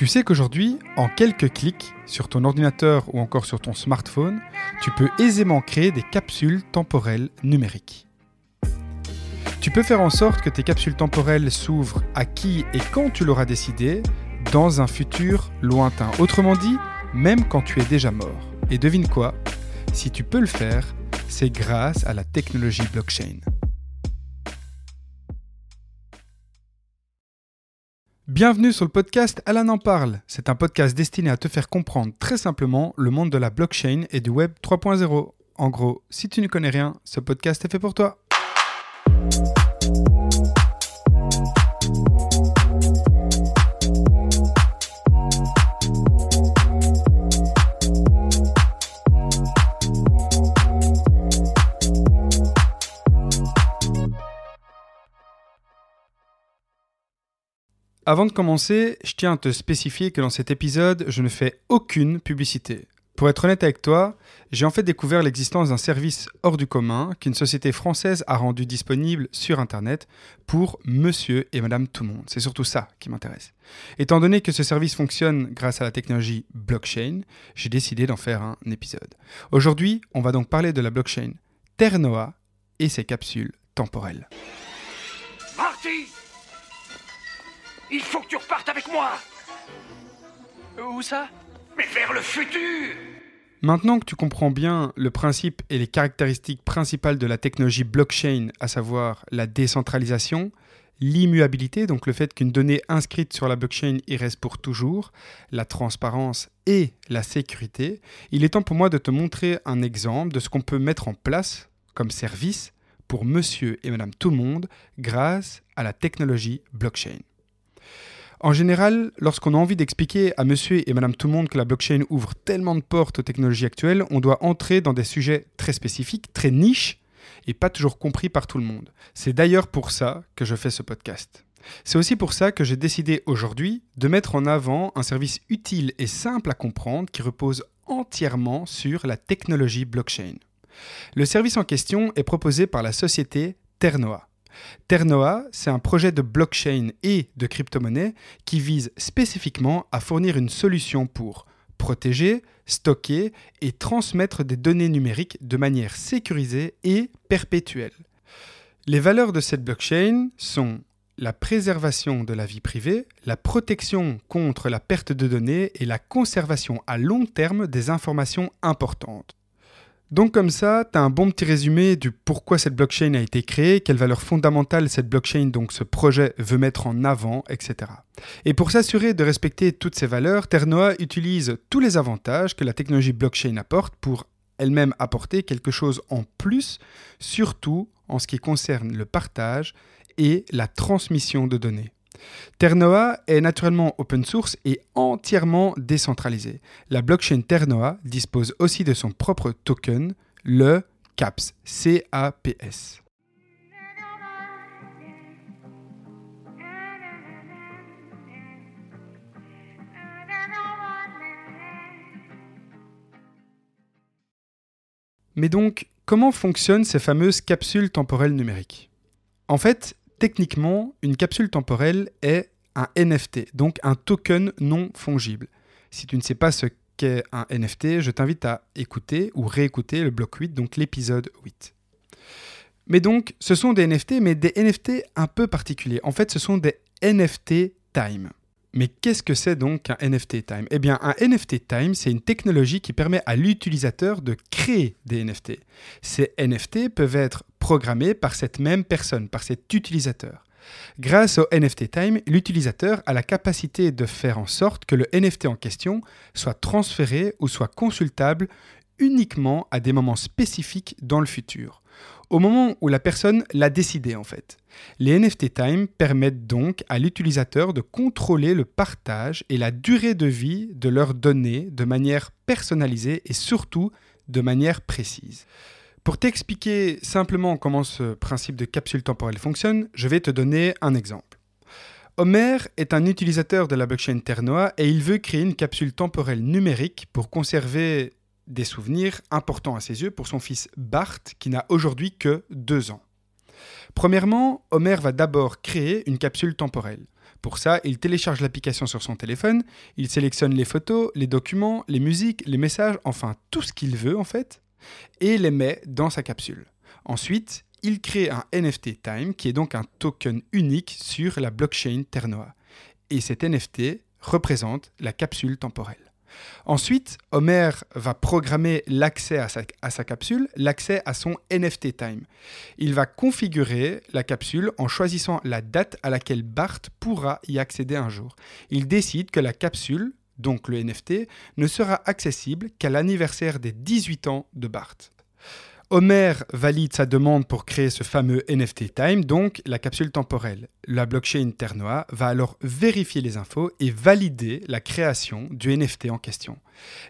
Tu sais qu'aujourd'hui, en quelques clics, sur ton ordinateur ou encore sur ton smartphone, tu peux aisément créer des capsules temporelles numériques. Tu peux faire en sorte que tes capsules temporelles s'ouvrent à qui et quand tu l'auras décidé, dans un futur lointain. Autrement dit, même quand tu es déjà mort. Et devine quoi? Si tu peux le faire, c'est grâce à la technologie blockchain. Bienvenue sur le podcast Alan en parle. C'est un podcast destiné à te faire comprendre très simplement le monde de la blockchain et du web 3.0. En gros, si tu ne connais rien, ce podcast est fait pour toi. Avant de commencer, je tiens à te spécifier que dans cet épisode, je ne fais aucune publicité. Pour être honnête avec toi, j'ai en fait découvert l'existence d'un service hors du commun qu'une société française a rendu disponible sur Internet pour monsieur et madame tout le monde. C'est surtout ça qui m'intéresse. Étant donné que ce service fonctionne grâce à la technologie blockchain, j'ai décidé d'en faire un épisode. Aujourd'hui, on va donc parler de la blockchain Ternoa et ses capsules temporelles. Il faut que tu repartes avec moi Où ça Mais vers le futur Maintenant que tu comprends bien le principe et les caractéristiques principales de la technologie blockchain, à savoir la décentralisation, l'immuabilité, donc le fait qu'une donnée inscrite sur la blockchain y reste pour toujours, la transparence et la sécurité, il est temps pour moi de te montrer un exemple de ce qu'on peut mettre en place comme service pour monsieur et madame tout le monde grâce à la technologie blockchain. En général, lorsqu'on a envie d'expliquer à monsieur et madame tout le monde que la blockchain ouvre tellement de portes aux technologies actuelles, on doit entrer dans des sujets très spécifiques, très niches et pas toujours compris par tout le monde. C'est d'ailleurs pour ça que je fais ce podcast. C'est aussi pour ça que j'ai décidé aujourd'hui de mettre en avant un service utile et simple à comprendre qui repose entièrement sur la technologie blockchain. Le service en question est proposé par la société Ternoa. Ternoa, c'est un projet de blockchain et de crypto-monnaie qui vise spécifiquement à fournir une solution pour protéger, stocker et transmettre des données numériques de manière sécurisée et perpétuelle. Les valeurs de cette blockchain sont la préservation de la vie privée, la protection contre la perte de données et la conservation à long terme des informations importantes. Donc comme ça, tu as un bon petit résumé du pourquoi cette blockchain a été créée, quelles valeurs fondamentales cette blockchain, donc ce projet, veut mettre en avant, etc. Et pour s'assurer de respecter toutes ces valeurs, Ternoa utilise tous les avantages que la technologie blockchain apporte pour elle-même apporter quelque chose en plus, surtout en ce qui concerne le partage et la transmission de données. Ternoa est naturellement open source et entièrement décentralisé. La blockchain Ternoa dispose aussi de son propre token, le CAPS. C-A-P-S. Mais donc, comment fonctionnent ces fameuses capsules temporelles numériques? En fait, Techniquement, une capsule temporelle est un NFT, donc un token non fongible. Si tu ne sais pas ce qu'est un NFT, je t'invite à écouter ou réécouter le bloc 8, donc l'épisode 8. Mais donc, ce sont des NFT, mais des NFT un peu particuliers. En fait, ce sont des NFT time. Mais qu'est-ce que c'est donc un NFT Time? Eh bien, un NFT Time, c'est une technologie qui permet à l'utilisateur de créer des NFT. Ces NFT peuvent être programmés par cette même personne, par cet utilisateur. Grâce au NFT Time, l'utilisateur a la capacité de faire en sorte que le NFT en question soit transféré ou soit consultable uniquement à des moments spécifiques dans le futur, au moment où la personne l'a décidé en fait. Les NFT Time permettent donc à l'utilisateur de contrôler le partage et la durée de vie de leurs données de manière personnalisée et surtout de manière précise. Pour t'expliquer simplement comment ce principe de capsule temporelle fonctionne, je vais te donner un exemple. Homer est un utilisateur de la blockchain Ternoa et il veut créer une capsule temporelle numérique pour conserver des souvenirs importants à ses yeux pour son fils Bart qui n'a aujourd'hui que deux ans. Premièrement, Homer va d'abord créer une capsule temporelle. Pour ça, il télécharge l'application sur son téléphone, il sélectionne les photos, les documents, les musiques, les messages, enfin tout ce qu'il veut en fait, et les met dans sa capsule. Ensuite, il crée un NFT Time qui est donc un token unique sur la blockchain Ternoa. Et cet NFT représente la capsule temporelle. Ensuite, Homer va programmer l'accès à sa, capsule, l'accès à son NFT Time. Il va configurer la capsule en choisissant la date à laquelle Bart pourra y accéder un jour. Il décide que la capsule, donc le NFT, ne sera accessible qu'à l'anniversaire des 18 ans de Bart. Homer valide sa demande pour créer ce fameux NFT Time, donc la capsule temporelle. La blockchain Ternoa va alors vérifier les infos et valider la création du NFT en question.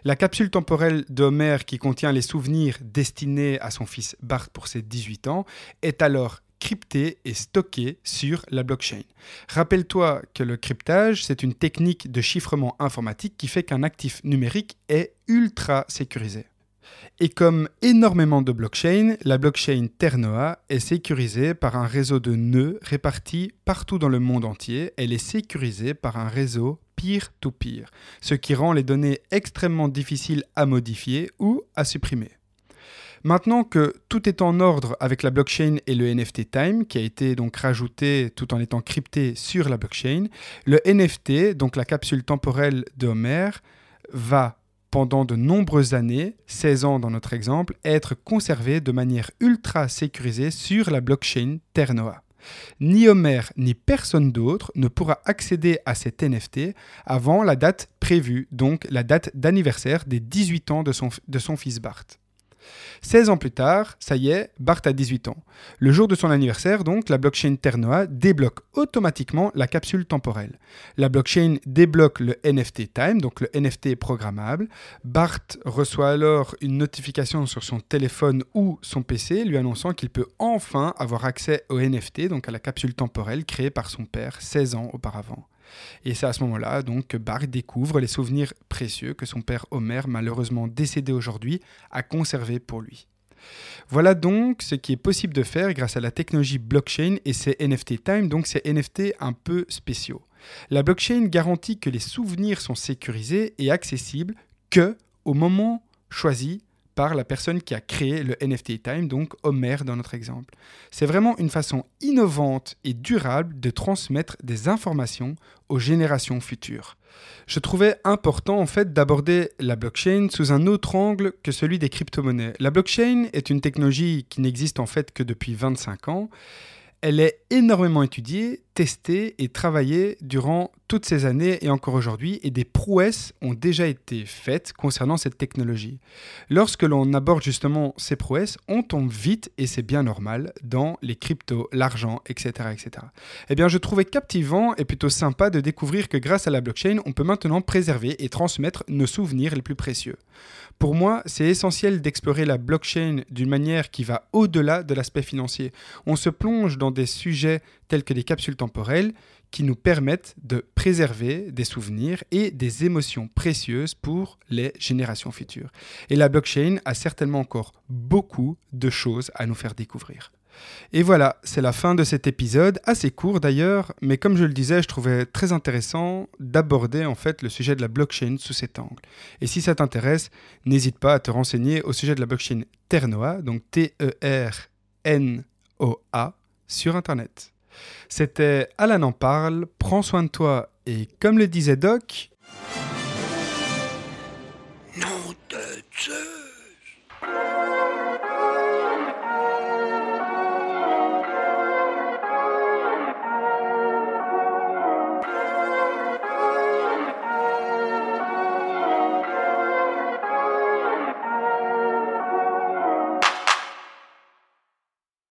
La capsule temporelle d'Homer qui contient les souvenirs destinés à son fils Bart pour ses 18 ans est alors cryptée et stockée sur la blockchain. Rappelle-toi que le cryptage, c'est une technique de chiffrement informatique qui fait qu'un actif numérique est ultra sécurisé. Et comme énormément de blockchains, la blockchain Ternoa est sécurisée par un réseau de nœuds répartis partout dans le monde entier. Elle est sécurisée par un réseau peer-to-peer, ce qui rend les données extrêmement difficiles à modifier ou à supprimer. Maintenant que tout est en ordre avec la blockchain et le NFT Time, qui a été donc rajouté tout en étant crypté sur la blockchain, le NFT, donc la capsule temporelle de Homer, va pendant de nombreuses années, 16 ans dans notre exemple, être conservé de manière ultra sécurisée sur la blockchain Ternoa. Ni Homer ni personne d'autre ne pourra accéder à cet NFT avant la date prévue, donc la date d'anniversaire des 18 ans de son, de son fils Bart. 16 ans plus tard, ça y est, Bart a 18 ans. Le jour de son anniversaire, donc, la blockchain Ternoa débloque automatiquement la capsule temporelle. La blockchain débloque le NFT Time, donc le NFT programmable. Bart reçoit alors une notification sur son téléphone ou son PC lui annonçant qu'il peut enfin avoir accès au NFT, donc à la capsule temporelle créée par son père 16 ans auparavant. Et c'est à ce moment-là donc que Bart découvre les souvenirs précieux que son père Homer, malheureusement décédé aujourd'hui, a conservés pour lui. Voilà donc ce qui est possible de faire grâce à la technologie blockchain et ses NFT Time, donc ces NFT un peu spéciaux. La blockchain garantit que les souvenirs sont sécurisés et accessibles que au moment choisi par la personne qui a créé le NFT Time, donc Homer dans notre exemple. C'est vraiment une façon innovante et durable de transmettre des informations aux générations futures. Je trouvais important en fait d'aborder la blockchain sous un autre angle que celui des crypto-monnaies. La blockchain est une technologie qui n'existe en fait que depuis 25 ans elle est énormément étudiée, testée et travaillée durant toutes ces années et encore aujourd'hui, et des prouesses ont déjà été faites concernant cette technologie. Lorsque l'on aborde justement ces prouesses, on tombe vite, et c'est bien normal, dans les cryptos, l'argent, etc., etc. Eh bien, je trouvais captivant et plutôt sympa de découvrir que grâce à la blockchain, on peut maintenant préserver et transmettre nos souvenirs les plus précieux. Pour moi, c'est essentiel d'explorer la blockchain d'une manière qui va au-delà de l'aspect financier. On se plonge dans des sujets tels que des capsules temporelles qui nous permettent de préserver des souvenirs et des émotions précieuses pour les générations futures. Et la blockchain a certainement encore beaucoup de choses à nous faire découvrir. Et voilà, c'est la fin de cet épisode, assez court d'ailleurs, mais comme je le disais, je trouvais très intéressant d'aborder en fait le sujet de la blockchain sous cet angle. Et si ça t'intéresse, n'hésite pas à te renseigner au sujet de la blockchain Ternoa, donc T-E-R-N-O-A, sur Internet. C'était Alan en parle, prends soin de toi et comme le disait Doc...